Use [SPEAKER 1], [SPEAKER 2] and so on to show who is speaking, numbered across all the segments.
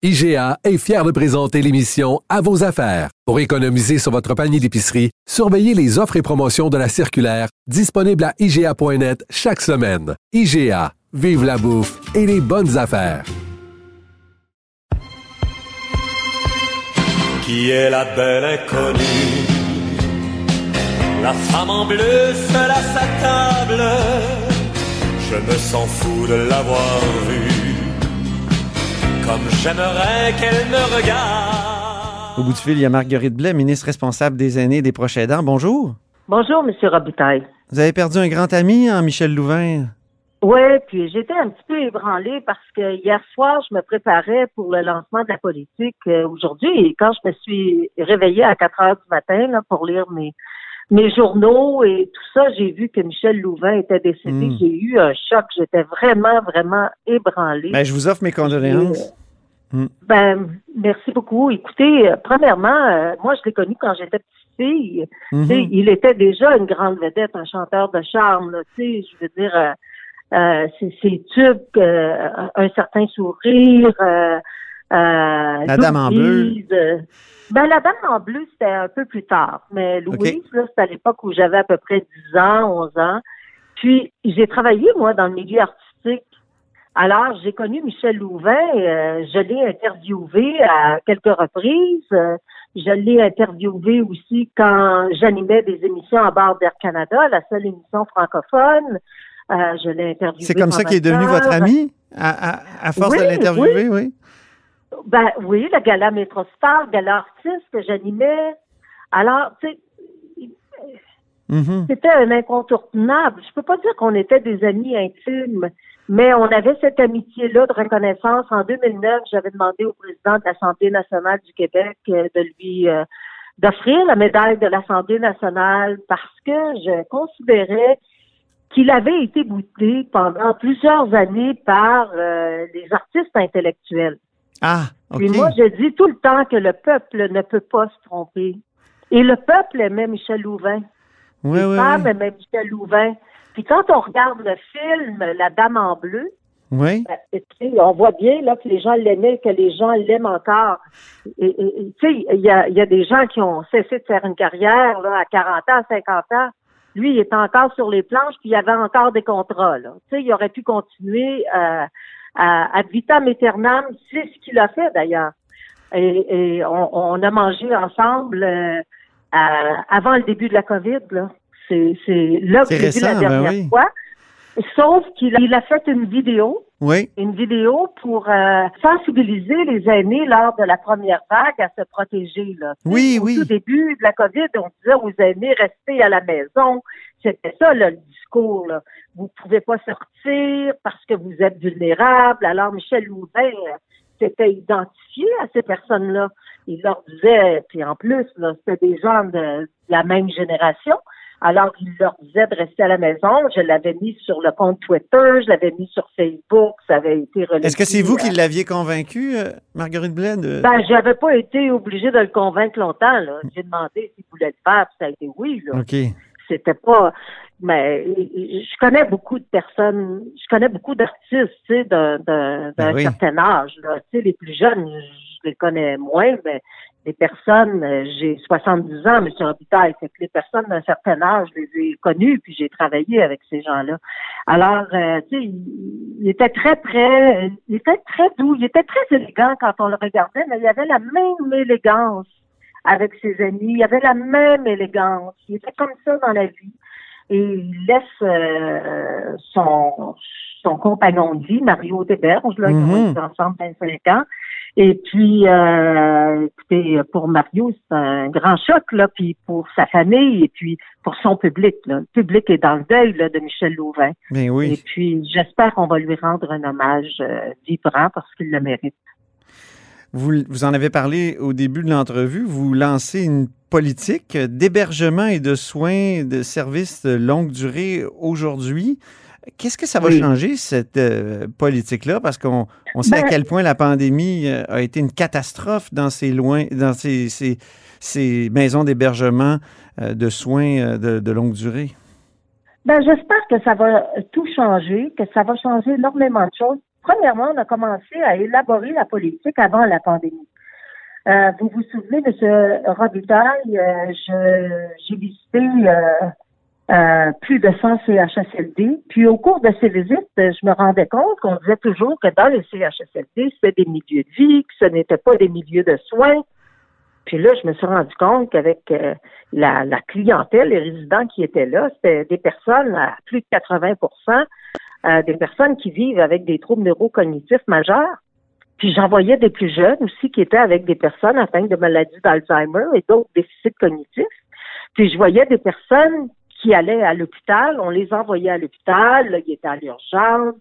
[SPEAKER 1] IGA est fier de présenter l'émission À vos affaires. Pour économiser sur votre panier d'épicerie, surveillez les offres et promotions de la circulaire disponible à IGA.net chaque semaine. IGA, vive la bouffe et les bonnes affaires.
[SPEAKER 2] Qui est la belle inconnue? La femme en bleu seule à sa table. Je me sens fou de l'avoir vue comme j'aimerais qu'elle me regarde.
[SPEAKER 3] Au bout du fil, il y a Marguerite Blais, ministre responsable des aînés et des proches aidants. Bonjour.
[SPEAKER 4] Bonjour, M. Robitaille.
[SPEAKER 3] Vous avez perdu un grand ami, hein, Michel Louvain?
[SPEAKER 4] Oui, puis j'étais un petit peu ébranlée parce que hier soir, je me préparais pour le lancement de la politique euh, aujourd'hui et quand je me suis réveillée à 4 heures du matin là, pour lire mes, mes journaux et tout ça, j'ai vu que Michel Louvain était décédé.
[SPEAKER 3] Mm.
[SPEAKER 4] J'ai eu un choc. J'étais vraiment, vraiment ébranlée.
[SPEAKER 3] Ben, je vous offre mes condoléances. Mm.
[SPEAKER 4] Ben, merci beaucoup. Écoutez, euh, premièrement, euh, moi, je l'ai connu quand j'étais petite fille.
[SPEAKER 3] Mhm.
[SPEAKER 4] Sais, Il était déjà une grande vedette, un chanteur de charme. là. Tu sais, je veux dire, euh, euh, ses, tubes, un certain sourire. Euh, euh,
[SPEAKER 3] La Dame en bleu.
[SPEAKER 4] Ben, la dame en bleu, c'était un peu plus tard. Mais Louise, là, c'était à l'époque où j'avais à peu près 10 ans, 11 ans. Puis, j'ai travaillé, moi, dans le milieu artistique. Alors, j'ai connu Michel Louvain. euh, je l'ai interviewé à quelques reprises. Euh, je l'ai interviewé aussi quand j'animais des émissions à bord d'Air Canada, la seule émission francophone. Euh, je l'ai interviewé.
[SPEAKER 3] C'est comme ça qu'il est devenu votre ami, à, à- à force
[SPEAKER 4] Oui,
[SPEAKER 3] de l'interviewer, oui.
[SPEAKER 4] Ben oui, le gala Métrostar, le gala artiste que j'animais. Alors, tu sais,
[SPEAKER 3] Mhm.
[SPEAKER 4] c'était un incontournable. Je peux pas dire qu'on était des amis intimes, mais on avait cette amitié-là de reconnaissance. En 2009, j'avais demandé au président de l'Assemblée nationale du Québec euh, de lui euh, d'offrir la médaille de l'Assemblée nationale parce que je considérais qu'il avait été bouté pendant plusieurs années par euh, les artistes intellectuels.
[SPEAKER 3] Ah, OK.
[SPEAKER 4] Puis moi, je dis tout le temps que le peuple ne peut pas se tromper. Et le peuple aimait Michel Louvain.
[SPEAKER 3] oui,
[SPEAKER 4] Les
[SPEAKER 3] oui,
[SPEAKER 4] femmes
[SPEAKER 3] oui.
[SPEAKER 4] aimaient Michel Louvain. Puis quand on regarde le film La Dame en bleu,
[SPEAKER 3] Oui.
[SPEAKER 4] ben, on voit bien là que les gens l'aimaient, que les gens l'aiment encore. Et, et- il y a, il y a des gens qui ont cessé de faire une carrière là, à 40 ans, 50 ans. Lui, il est encore sur les planches, puis il y avait encore des contrats. Là. Il aurait pu continuer euh, à, à vitam aeternam. C'est ce qu'il a fait d'ailleurs. Et, et on, on a mangé ensemble euh, à- avant le début de la COVID. Là. C'est, c'est là que j'ai vu la
[SPEAKER 3] ben
[SPEAKER 4] dernière
[SPEAKER 3] oui.
[SPEAKER 4] fois. Sauf qu'il a, il a fait une vidéo
[SPEAKER 3] Oui.
[SPEAKER 4] une vidéo pour euh, sensibiliser les aînés lors de la première vague à se protéger. Là.
[SPEAKER 3] Oui,
[SPEAKER 4] au
[SPEAKER 3] oui.
[SPEAKER 4] tout début de la COVID, on disait aux aînés, restez à la maison. C'était ça, là, le discours. Là. Vous pouvez pas sortir parce que vous êtes vulnérables. Alors, Michel Louvain s'était identifié à ces personnes-là. Il leur disait, puis en plus, c'était des gens de, de la même génération. Alors, il leur disait de rester à la maison. Je l'avais mis sur le compte Twitter, je l'avais mis sur Facebook, ça avait été relayé.
[SPEAKER 3] Est-ce que c'est vous qui
[SPEAKER 4] euh,
[SPEAKER 3] l'aviez convaincu, euh, Marguerite Blais? de-
[SPEAKER 4] Ben, j'avais pas été obligée de le convaincre longtemps, là. J'ai demandé s'il voulait le faire, puis ça a été oui, là.
[SPEAKER 3] OK.
[SPEAKER 4] C'était pas, mais je connais beaucoup de personnes, je connais beaucoup d'artistes, tu sais, d'un, d'un, d'un
[SPEAKER 3] Ben oui.
[SPEAKER 4] certain âge, là. Tu sais, les plus jeunes, je les connais moins, mais les personnes, euh, j'ai 70 ans, M. Robitaille, fait que les personnes d'un certain âge, je les ai connues, puis j'ai travaillé avec ces gens-là. Alors, euh, tu sais, il, il était très, très, il était très doux, il était très élégant quand on le regardait, mais il avait la même élégance avec ses amis, il avait la même élégance, il était comme ça dans la vie. Et il laisse euh, son, son compagnon de vie, Mario Desberges, là, ils
[SPEAKER 3] Mhm.
[SPEAKER 4] ont été ensemble 25 ans. Et puis, euh, écoutez, pour Mario, c'est un grand choc, là, puis pour sa famille et puis pour son public. Là. Le public est dans le deuil là, de Michel Louvain.
[SPEAKER 3] Ben
[SPEAKER 4] Et
[SPEAKER 3] oui.
[SPEAKER 4] puis, j'espère qu'on va lui rendre un hommage euh, vibrant parce qu'il le mérite.
[SPEAKER 3] Vous, vous en avez parlé au début de l'entrevue. Vous lancez une politique d'hébergement et de soins de services de longue durée aujourd'hui. Qu'est-ce que ça va
[SPEAKER 4] Oui.
[SPEAKER 3] changer, cette euh, politique-là? Parce qu'on on sait à
[SPEAKER 4] Ben-
[SPEAKER 3] quel point la pandémie euh, a été une catastrophe dans ces, loin, dans ces, ces- ces maisons d'hébergement euh, de soins de, de longue durée.
[SPEAKER 4] Ben, j'espère que ça va tout changer, que ça va changer énormément de choses. premièrement, on a commencé à élaborer la politique avant la pandémie. Vous vous souvenez, M. Robitaille, j'ai visité euh, plus de 100 CHSLD. Puis au cours de ces visites, je me rendais compte qu'on disait toujours que dans les CHSLD, c'était des milieux de vie, que ce n'était pas des milieux de soins. Puis là, je me suis rendu compte qu'avec la, la, clientèle, les résidents qui étaient là, c'était des personnes à plus de 80 des personnes qui vivent avec des troubles neurocognitifs majeurs. Puis j'en voyais des plus jeunes aussi qui étaient avec des personnes atteintes de maladies d'Alzheimer et d'autres déficits cognitifs. Puis je voyais des personnes qui allaient à l'hôpital, on les envoyait à l'hôpital, ils étaient à l'urgence.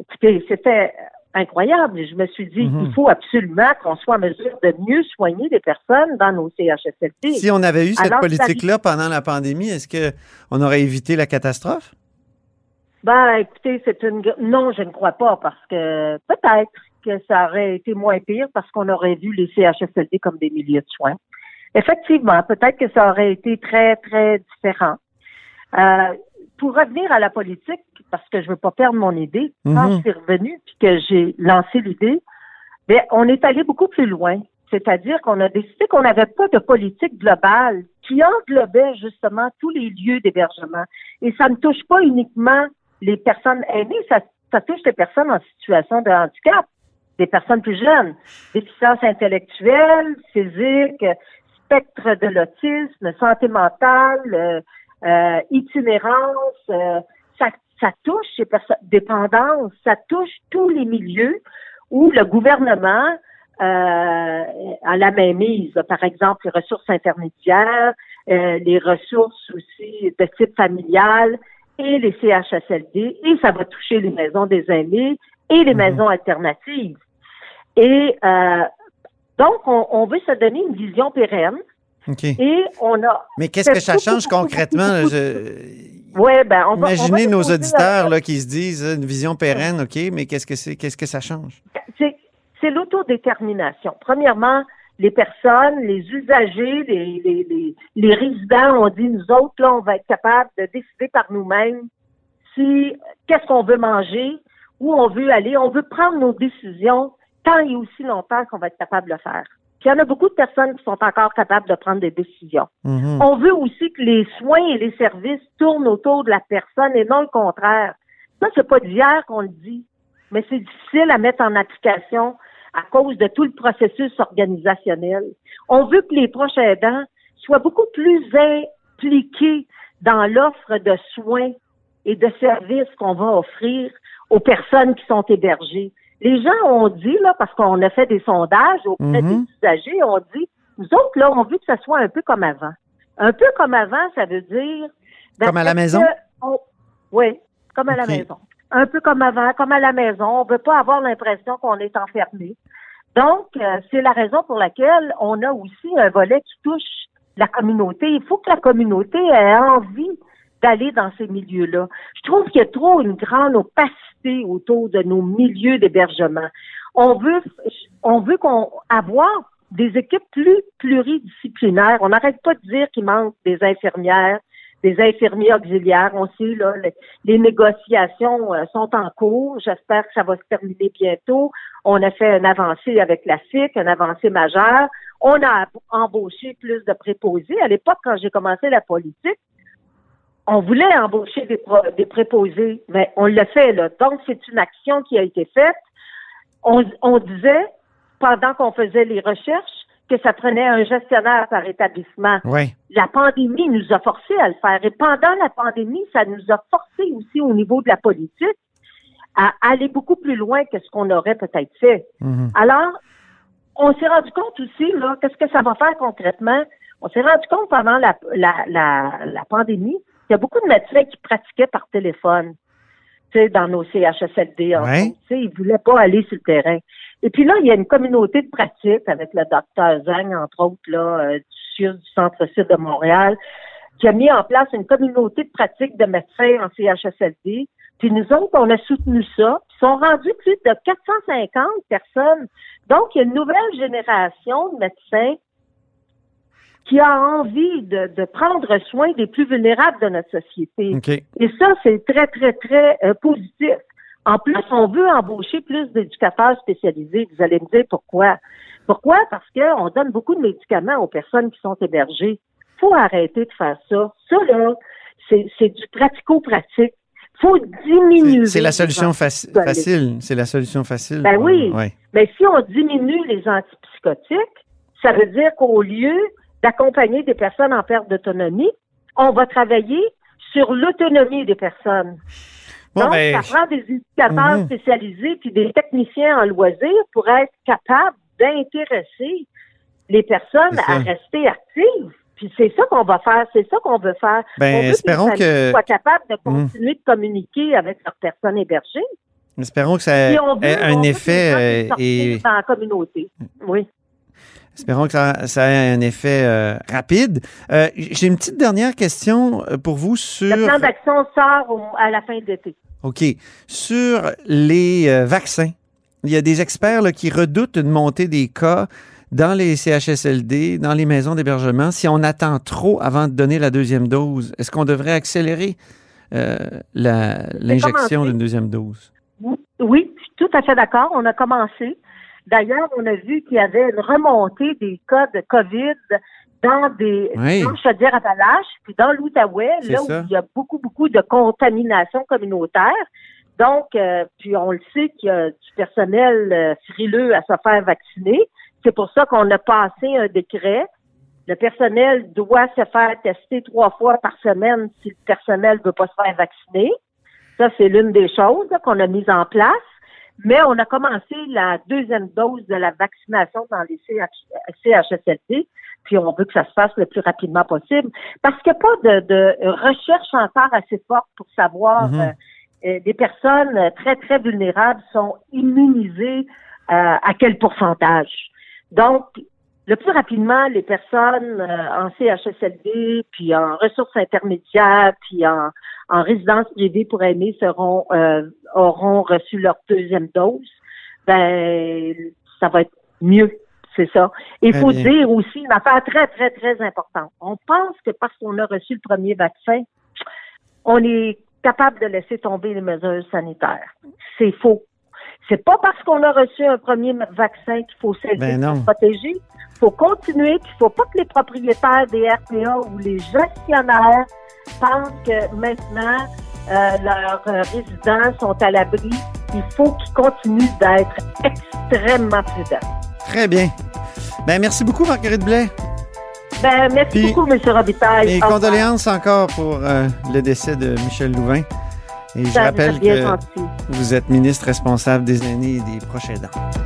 [SPEAKER 4] Écoutez, c'était incroyable. Je me suis dit, mhm. il faut absolument qu'on soit en mesure de mieux soigner les personnes dans nos CHSLD.
[SPEAKER 3] Si on avait eu cette politique-là pendant la pandémie, est-ce qu'on aurait évité la catastrophe?
[SPEAKER 4] Ben, écoutez, c'est une non, je ne crois pas parce que peut-être que ça aurait été moins pire parce qu'on aurait vu les CHSLD comme des milieux de soins. Effectivement, peut-être que ça aurait été très, très différent. Euh, pour revenir à la politique, parce que je veux pas perdre mon idée, quand mhm. je suis revenue puis que j'ai lancé l'idée, ben, on est allé beaucoup plus loin. C'est-à-dire qu'on a décidé qu'on n'avait pas de politique globale qui englobait justement tous les lieux d'hébergement. Et ça ne touche pas uniquement les personnes aînées, ça, ça touche les personnes en situation de handicap des personnes plus jeunes, déficience intellectuelle, physique, spectre de l'autisme, santé mentale, euh, euh itinérance, euh, ça, ça, touche ces personnes, dépendance, ça touche tous les milieux où le gouvernement euh, a la même mise. Par exemple, les ressources intermédiaires, euh, les ressources aussi de type familial et les CHSLD, et ça va toucher les maisons des aînés et les mhm. maisons alternatives. Et euh, donc, on, veut se donner une vision pérenne. Et on a.
[SPEAKER 3] Mais qu'est-ce que ça change concrètement?
[SPEAKER 4] Oui, ben, on
[SPEAKER 3] va. Imaginez nos auditeurs là, qui se disent une vision pérenne, OK, mais qu'est-ce que c'est? Qu'est-ce que ça change?
[SPEAKER 4] C'est l'autodétermination. Premièrement, les personnes, les usagers, les, les, les, les, résidents ont dit, nous autres, là, on va être capable de décider par nous-mêmes si qu'est-ce qu'on veut manger, où on veut aller. On veut prendre nos décisions tant et aussi longtemps qu'on va être capable de le faire. Il y en a beaucoup de personnes qui sont encore capables de prendre des décisions. Mm-hmm. On veut aussi que les soins et les services tournent autour de la personne et non le contraire. Ça, c'est pas d'hier qu'on le dit, mais c'est difficile à mettre en application à cause de tout le processus organisationnel. On veut que les proches aidants soient beaucoup plus impliqués dans l'offre de soins et de services qu'on va offrir aux personnes qui sont hébergées. Les gens ont dit, là, parce qu'on a fait des sondages auprès des mhm. usagers, on dit, nous autres, là, on veut que ça soit un peu comme avant. Un peu comme avant, ça veut dire...
[SPEAKER 3] Ben, comme à la maison?
[SPEAKER 4] oui, comme à la maison. Un peu comme avant, comme à la maison. On ne veut pas avoir l'impression qu'on est enfermé. Donc, euh, c'est la raison pour laquelle on a aussi un volet qui touche la communauté. Il faut que la communauté ait envie d'aller dans ces milieux-là. Je trouve qu'il y a trop une grande opacité autour de nos milieux d'hébergement. On veut, on veut qu'on avoir des équipes plus pluridisciplinaires. On n'arrête pas de dire qu'il manque des infirmières, des infirmiers auxiliaires. On sait, là, les, négociations euh, sont en cours. J'espère que ça va se terminer bientôt. On a fait une avancée avec la FIC, une avancée majeure. On a embauché plus de préposés. À l'époque, quand j'ai commencé la politique, on voulait embaucher des, des préposés, mais on l'a fait, là. Donc, c'est une action qui a été faite. On, on disait, pendant qu'on faisait les recherches, que ça prenait un gestionnaire par établissement.
[SPEAKER 3] Oui.
[SPEAKER 4] La pandémie nous a forcé à le faire. Et pendant la pandémie, ça nous a forcé aussi au niveau de la politique à aller beaucoup plus loin que ce qu'on aurait peut-être fait. Mhm. Alors, on s'est rendu compte aussi, là, qu'est-ce que ça va faire concrètement? On s'est rendu compte pendant la, la, la, la pandémie il y a beaucoup de médecins qui pratiquaient par téléphone, tu sais, dans nos CHSLD. En ouais. Tu sais, ils voulaient pas aller sur le terrain. Et puis là, il y a une communauté de pratique avec le docteur Zhang, entre autres, là, euh, du du centre-sud de Montréal, qui a mis en place une communauté de pratique de médecins en CHSLD. Puis nous autres, on a soutenu ça. Ils sont rendus plus de 450 personnes. Donc, il y a une nouvelle génération de médecins qui a envie de, prendre soin des plus vulnérables de notre société. Et ça, c'est très, très, très euh, positif. En plus, on veut embaucher plus d'éducateurs spécialisés. Vous allez me dire pourquoi. Pourquoi? Parce qu'on donne beaucoup de médicaments aux personnes qui sont hébergées. faut arrêter de faire ça. Ça, là, c'est du pratico-pratique. faut diminuer.
[SPEAKER 3] C'est la solution facile. C'est la solution facile.
[SPEAKER 4] Ben oui. Mais si on diminue les antipsychotiques, ça veut dire qu'au lieu d'accompagner des personnes en perte d'autonomie, on va travailler sur l'autonomie des personnes. Donc, ben, ça prend des éducateurs mhm. spécialisés puis des techniciens en loisirs pour être capables d'intéresser les personnes à rester actives. Puis c'est ça qu'on va faire, c'est ça qu'on veut faire.
[SPEAKER 3] Ben,
[SPEAKER 4] on veut
[SPEAKER 3] espérons que
[SPEAKER 4] soient capables de mhm. continuer de communiquer avec leurs personnes hébergées.
[SPEAKER 3] Espérons que ça ait un effet
[SPEAKER 4] euh, et dans la communauté. Oui.
[SPEAKER 3] Espérons que ça, ait un effet euh, rapide. Euh, j'ai une petite dernière question pour vous sur.
[SPEAKER 4] Le plan d'action sort à la fin de l'été.
[SPEAKER 3] OK. Sur les vaccins, il y a des experts qui redoutent une montée des cas dans les CHSLD, dans les maisons d'hébergement, si on attend trop avant de donner la deuxième dose, est-ce qu'on devrait accélérer euh, l'injection d'une deuxième dose?
[SPEAKER 4] Oui, je suis tout à fait d'accord. On a commencé. D'ailleurs, on a vu qu'il y avait une remontée des cas de COVID dans des oui. dans Chaudière-Appalaches, puis dans l'Outaouais, là où il y a beaucoup, beaucoup de contamination communautaire. Donc, euh, puis on le sait qu'il y a du personnel euh, frileux à se faire vacciner. C'est pour ça qu'on a passé un décret. Le personnel doit se faire tester trois fois par semaine si le personnel ne veut pas se faire vacciner. Ça, c'est l'une des choses qu'on a mises en place. Mais on a commencé la deuxième dose de la vaccination dans les CHSLD, puis on veut que ça se fasse le plus rapidement possible. Parce qu'il n'y a pas de, recherche encore assez forte pour savoir mm-hmm. euh, euh, des personnes très, très vulnérables sont immunisées euh, à quel pourcentage. Donc, le plus rapidement, les personnes euh, en CHSLD, puis en ressources intermédiaires, puis en, en résidence privée pour aimer seront euh, auront reçu leur deuxième dose, ben ça va être mieux, c'est ça. Il faut dire aussi une affaire très, très, très importante. On pense que parce qu'on a reçu le premier vaccin, on est capable de laisser tomber les mesures sanitaires. C'est faux. C'est pas parce qu'on a reçu un premier vaccin qu'il faut s'aider ben se protéger. Il faut continuer, puis il faut pas que les propriétaires des RPA ou les gestionnaires pensent que maintenant euh, leurs euh, résidents sont à l'abri. Il faut qu'ils continuent d'être extrêmement prudents.
[SPEAKER 3] Très bien. Ben merci beaucoup, Marguerite Blais.
[SPEAKER 4] Ben, merci beaucoup, M. Robitaille.
[SPEAKER 3] Et condoléances encore pour euh, le décès de Michel Louvain. Et je rappelle que vous êtes ministre responsable des aînés et des proches aidants.